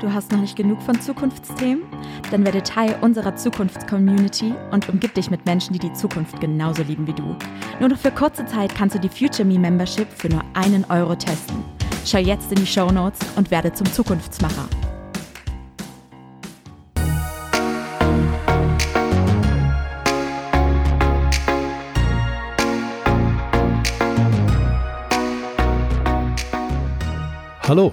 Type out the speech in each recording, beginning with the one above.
Du hast noch nicht genug von Zukunftsthemen? Dann werde Teil unserer Zukunftscommunity und umgib dich mit Menschen, die die Zukunft genauso lieben wie du. Nur noch für kurze Zeit kannst du die Future Me Membership für nur einen Euro testen. Schau jetzt in die Show Notes und werde zum Zukunftsmacher. Hallo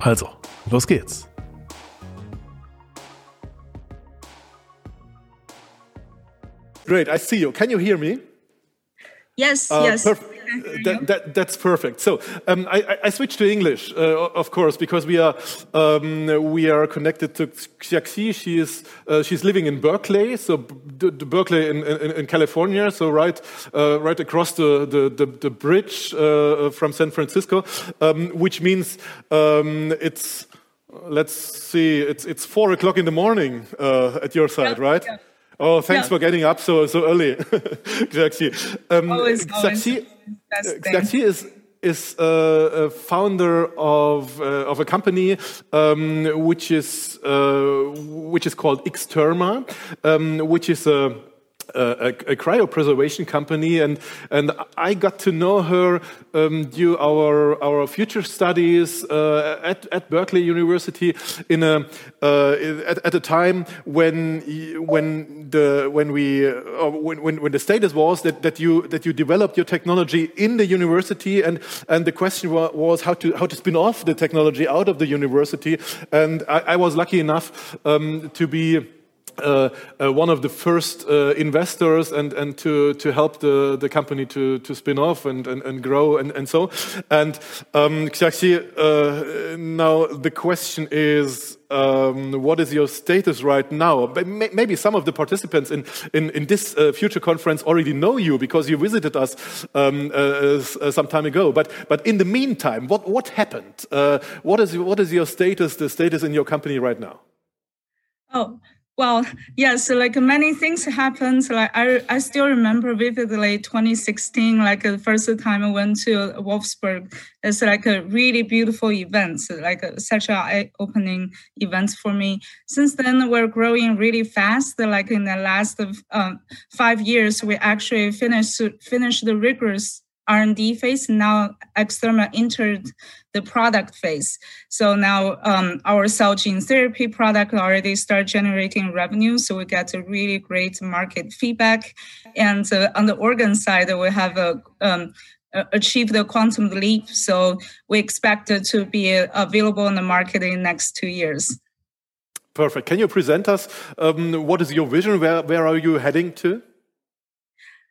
Also, los geht's. Great, I see you. Can you hear me? Yes, uh, yes. That, that, that's perfect. So um, I, I switched to English, uh, of course, because we are um, we are connected to Xiaoxi. She is uh, she's living in Berkeley, so Berkeley in, in, in, California, so right uh, right across the the, the, the bridge uh, from San Francisco, um, which means um, it's let's see, it's it's four o'clock in the morning uh, at your side, yeah, right? Yeah. Oh, thanks Yeah. for getting up so so early, Xiaoxi. Um, Always, Xiaoxi, always. Best is is uh, a founder of uh, of a company um, which is uh, which is called X-Therma, um, which is a a, a cryopreservation company, and and I got to know her um, due our our future studies uh, at at Berkeley University in a uh, at, at a time when when the when we uh, when, when when the status was that that you that you developed your technology in the university, and and the question wa- was how to how to spin off the technology out of the university, and I, I was lucky enough um, to be uh, uh, one of the first uh, investors and, and to, to help the, the company to, to spin off and, and, and grow and, and so. And um, uh, now the question is, um, what is your status right now? Maybe some of the participants in, in, in this uh, future conference already know you because you visited us um, uh, uh, some time ago. But, but in the meantime, what, what happened? Uh, what, is, what is your status, the status in your company right now? Oh, well, yes, like many things happened. Like I, I still remember vividly 2016, like the first time I went to Wolfsburg. It's like a really beautiful event, like such an eye-opening event for me. Since then, we're growing really fast. Like in the last um, five years, we actually finished finished the rigorous R&D phase. Now X-Therma entered the product phase. So now um, our cell gene therapy product already start generating revenue. So we get a really great market feedback. And uh, on the organ side, we have a um, achieved the quantum leap. So we expect it to be uh, available on the market in the next two years. Perfect. Can you present us um, what is your vision? Where, where are you heading to?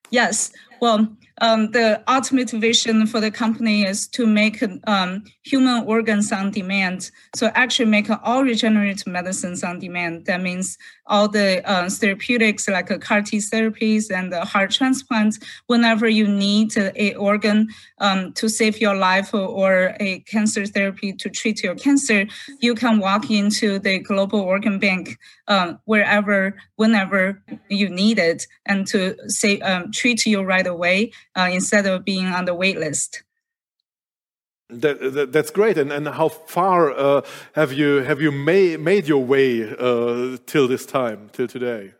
Yes. Well, um, the ultimate vision for the company is to make um, human organs on demand. So actually make all regenerative medicines on demand. That means all the uh, therapeutics like uh, CAR T therapies and the heart transplants. Whenever you need a organ um, to save your life or, a cancer therapy to treat your cancer, you can walk into the global organ bank um, wherever, whenever you need it, and to say um, treat you right away uh, instead of being on the wait list. That, that, that's great. And, and how far uh, have you have you made made your way uh, till this time, till today?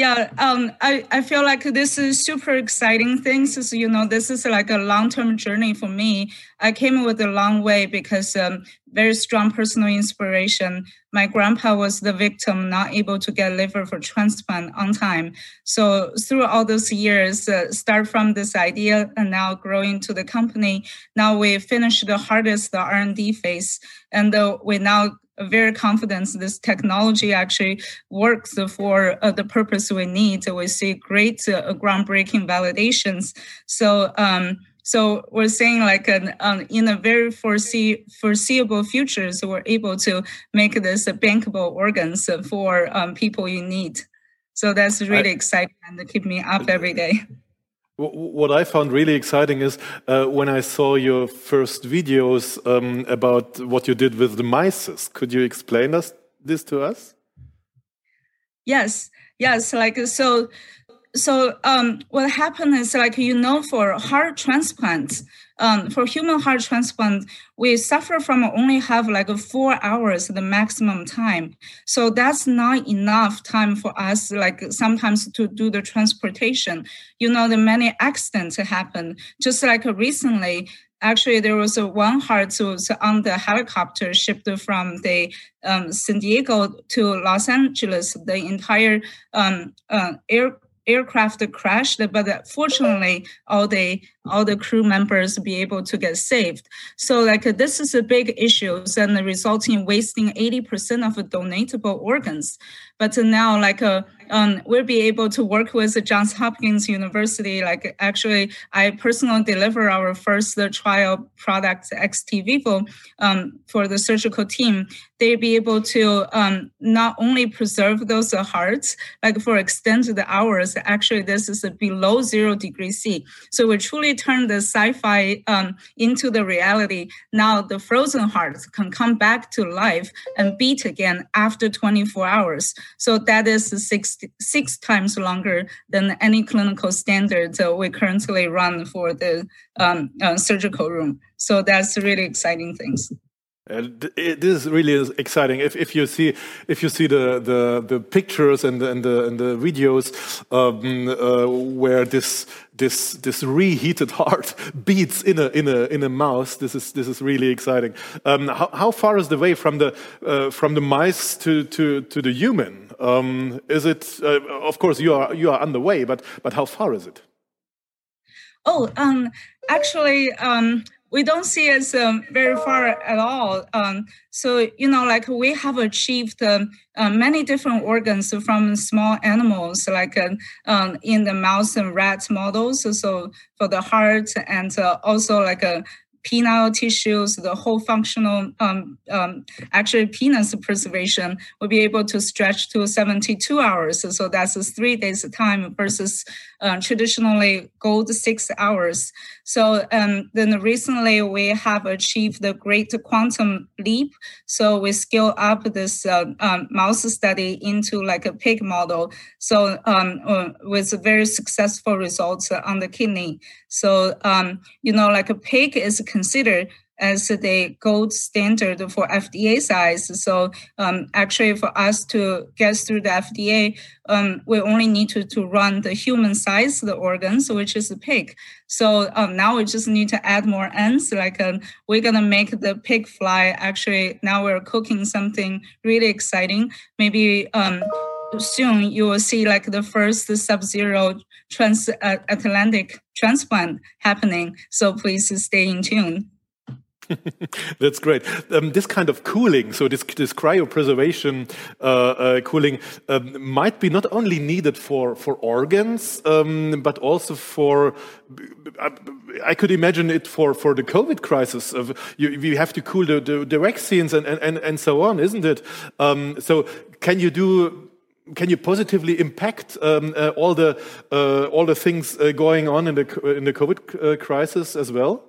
Yeah, um, I, I feel like this is super exciting things. Is, you know, this is like a long term journey for me. I came with a long way because um, very strong personal inspiration. My grandpa was the victim, not able to get liver for transplant on time. So through all those years, uh, start from this idea and now growing to the company. Now we finished the hardest R and D phase, and uh, we now very confident this technology actually works for uh, the purpose we need. We see great uh, groundbreaking validations. So um, so we're saying like an, um, in a very foresee, foreseeable future, so we're able to make this bankable organs for um, people in need. So that's really I, exciting and keep me up every day. What I found really exciting is uh, when I saw your first videos um, about what you did with the mice. Could you explain us this to us? Yes, yes. Like so, so um, what happened is like you know for heart transplants um, for human heart transplant we suffer from only have like four hours the maximum time so that's not enough time for us like sometimes to do the transportation you know the many accidents happen just like recently actually there was a one heart was on the helicopter shipped from the um, San Diego to Los Angeles. The entire um, uh, air aircraft crashed, but fortunately, all the all the crew members be able to get saved. So like this is a big issue and the resulting in wasting 80% of the donatable organs. But now like uh, um, we'll be able to work with Johns Hopkins University. Like actually, I personally deliver our first trial product XT Vivo um, for the surgical team. They'll be able to um, not only preserve those hearts, like for extended hours. Actually, this is below zero degree C. So we truly turn the sci-fi um, into the reality. Now the frozen hearts can come back to life and beat again after 24 hours. So that is six, six times longer than any clinical standard we currently run for the um, uh, surgical room. So that's really exciting things. It is really exciting. If, if you see if you see the, the, the pictures and the, and the, and the videos um, uh, where this this this reheated heart beats in a in a in a mouse, this is this is really exciting. Um, how, how far is the way from the uh, from the mice to to to the human? Um, is it uh, of course you are you are on the way, but but how far is it? Oh, um, actually, um, we don't see it um, very far at all. Um, so, you know, like we have achieved um, uh, many different organs from small animals, like uh, in the mouse and rat models. So, for the heart and uh, also like a penile tissues, the whole functional, um, um, actually penis preservation will be able to stretch to 72 hours. So that's three days time versus uh, traditionally gold six hours. So um, then recently we have achieved the great quantum leap. So we scale up this uh, um, mouse study into like a pig model. So um, uh, with very successful results on the kidney. So um, you know, like a pig is considered as the gold standard for FDA size. So um, actually, for us to get through the FDA, um, we only need to, to run the human size the organs, which is the pig. So um, now we just need to add more ends. Like um, we're gonna make the pig fly. Actually, now we're cooking something really exciting. Maybe um, soon you will see like the first sub-zero transatlantic uh, transplant happening. So please stay in tune. That's great. Um, this kind of cooling, so this, this cryopreservation uh, uh, cooling, um, might be not only needed for, for organs, um, but also for, I, I, could imagine it for, for the COVID crisis. Of you, you have to cool the, the, the vaccines and, and, and so on, isn't it? Um, so can you do can you positively impact um, uh, all the uh, all the things uh, going on in the in the COVID uh, crisis as well?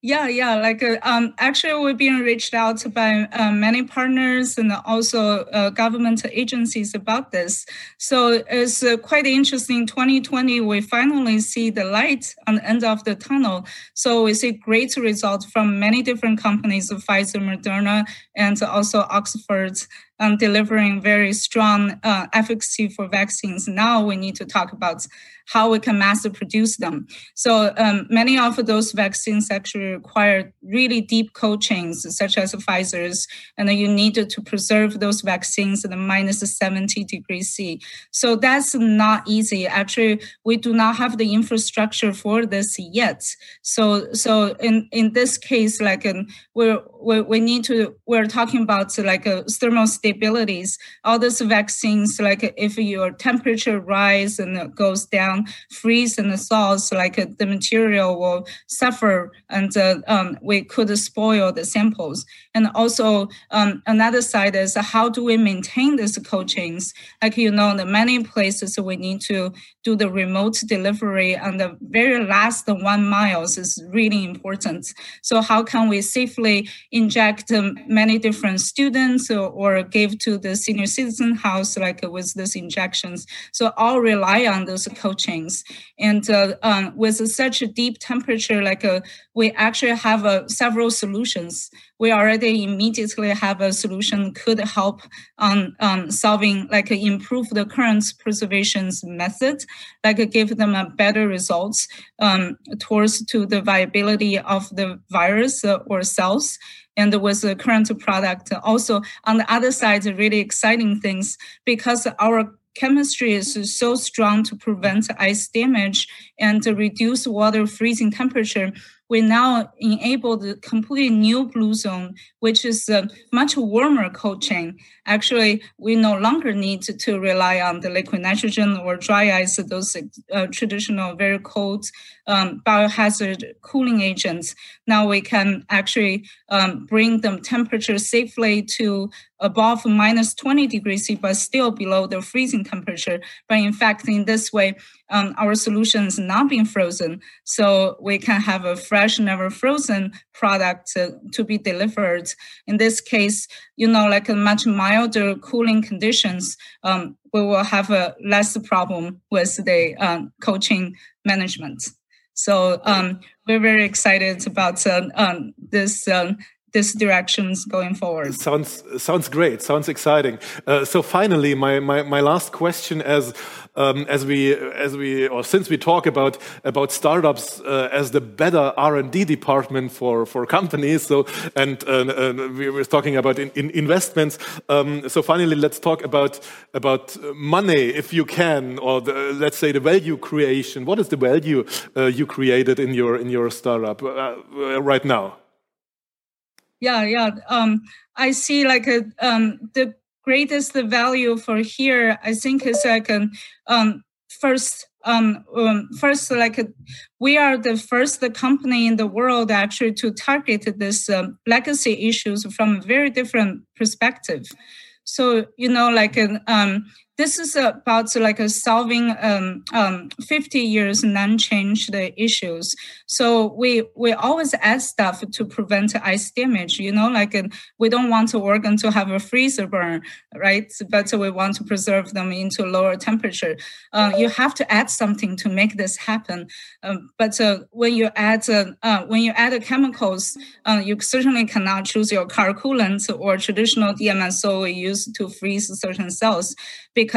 Yeah, yeah. Like, uh, um, actually, we've been reached out by uh, many partners and also government agencies about this. So it's quite interesting. 2020, we finally see the light on the end of the tunnel. So we see great results from many different companies, Pfizer, Moderna, and also Oxford um, delivering very strong uh, efficacy for vaccines. Now we need to talk about how we can mass produce them. So um, many of those vaccines actually require really deep cold chains, such as Pfizer's, and you need to preserve those vaccines at minus 70 degrees C. So that's not easy. Actually, we do not have the infrastructure for this yet. So, so in, in this case, like um, we're, we we need to, we're talking about like a thermostat stabilities. All those vaccines, like if your temperature rise and goes down, freeze and thaws, like the material will suffer and uh, um, we could spoil the samples. And also um, another side is how do we maintain these cold chains? Like you know, the many places we need to do the remote delivery and the very last one miles is really important. So how can we safely inject um, many different students or, or, give to the senior citizen house like uh, with these injections? So all rely on those cold chains. And uh, um, with such a deep temperature, like uh, we actually have uh, several solutions we already immediately have a solution could help on um, solving like improve the current preservations method like give them a better results um, towards to the viability of the virus or cells and with the current product. Also on the other side really exciting things because our chemistry is so strong to prevent ice damage and to reduce water freezing temperature we now enabled a completely new blue zone, which is a much warmer cold chain. Actually, we no longer need to, to rely on the liquid nitrogen or dry ice, those uh, traditional very cold um, biohazard cooling agents. Now we can actually um, bring the temperature safely to above minus 20 degrees C, but still below the freezing temperature. But in fact, in this way, um, our solution is not being frozen. So we can have a fresh, never frozen product to, be delivered. In this case, you know, like a much milder cooling conditions, um, we will have a less problem with the um, cold chain management. So um, we're very excited about uh, um, this um, this directions going forward. Sounds sounds great. Sounds exciting. Uh, so finally, my, my my last question as um, as we as we or since we talk about about startups uh, as the better R and D department for for companies. So and uh, we were talking about in, in investments. Um, so finally, let's talk about about money, if you can, or the, let's say the value creation. What is the value uh, you created in your in your startup uh, right now? Yeah yeah. Um i see like a, um the greatest value for here i think is like um, um first um, um first like we are the first company in the world actually to target this um, legacy issues from a very different perspective. So you know like um this is about like solving um, um, 50 years non-changed issues. So we we always add stuff to prevent ice damage. You know, like we don't want organ to have a freezer burn, right? But we want to preserve them into lower temperature. Uh, you have to add something to make this happen. Um, but uh, when you add uh, uh when you add chemicals, uh, you certainly cannot choose your car coolant or traditional DMSO used to freeze certain cells because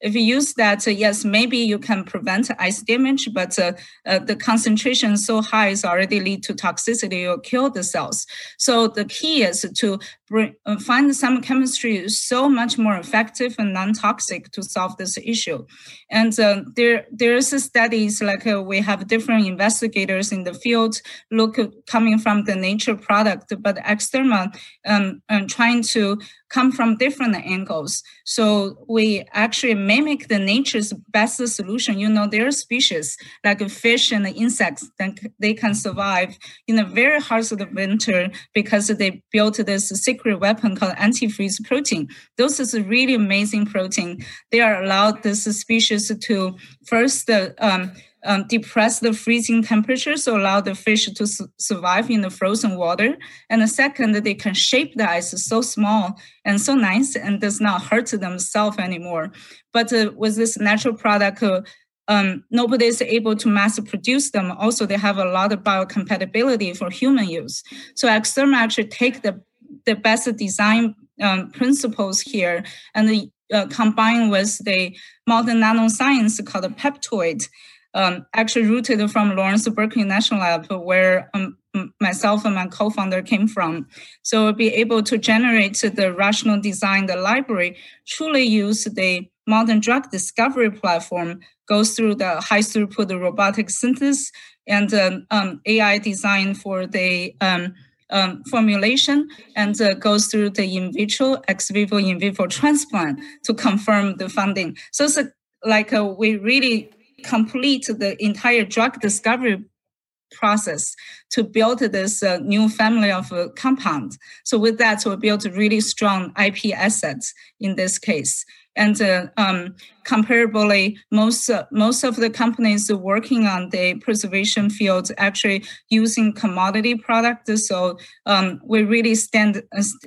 if you use that, uh, yes, maybe you can prevent ice damage, but uh, uh, the concentration so high is already lead to toxicity or kill the cells. So the key is to uh, find some chemistry so much more effective and non-toxic to solve this issue. And uh, there there's studies like uh, we have different investigators in the field look coming from the nature product, but external um, and trying to come from different angles. So we actually mimic the nature's best solution. You know, there are species like fish and insects that they can survive in the very the winter because they built this secret weapon called antifreeze protein. Those is a really amazing protein. They are allowed this species to first um, um, depress the freezing temperature, so allow the fish to su- survive in the frozen water. And the second, they can shape the ice so small and so nice and does not hurt themselves anymore. But uh, with this natural product, uh, um, nobody is able to mass produce them. Also, they have a lot of biocompatibility for human use. So X-Therma actually take the, the best design um, principles here and uh, combine with the modern nanoscience called peptoid um, actually rooted from Lawrence Berkeley National Lab, where um, myself and my co-founder came from. So we'll be able to generate the rational design, the library, truly use the modern drug discovery platform, goes through the high throughput robotic synthesis and um, um AI design for the um, formulation and uh, goes through the in vitro, ex vivo, in vivo transplant to confirm the funding. So it's a, like a, we really complete the entire drug discovery process to build this uh, new family of uh, compound. So with that, we built really strong IP assets in this case. And uh, um, comparably, most uh, most of the companies working on the preservation field actually using commodity products. So um, we really stand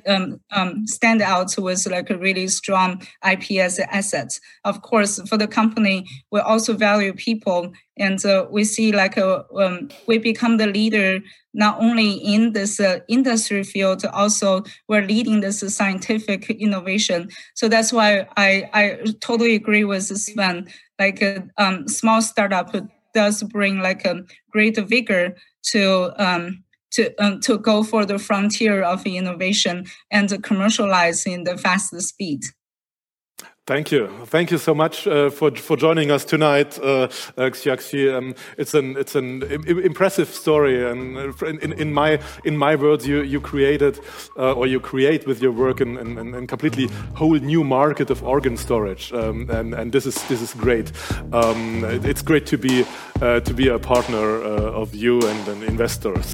um, um, stand out with like a really strong IPS assets. Of course, for the company, we also value people, and uh, we see like a, um, we become the leader not only in this uh, industry field, also we're leading this scientific innovation. So that's why I, I totally agree with Sven. Like a um, small startup does bring like a great vigor to um, to um, to go for the frontier of innovation and commercialize in the fastest speed. Thank you. Thank you so much uh, for, for joining us tonight, uh, uh Xiaoxi. Um, it's an, it's an impressive story. And uh, in, in, my, in my words, you, you created uh, or you create with your work a and, completely whole new market of organ storage. Um, and, and this is, this is great. Um, it's great to be, uh, to be a partner of you and, and investors.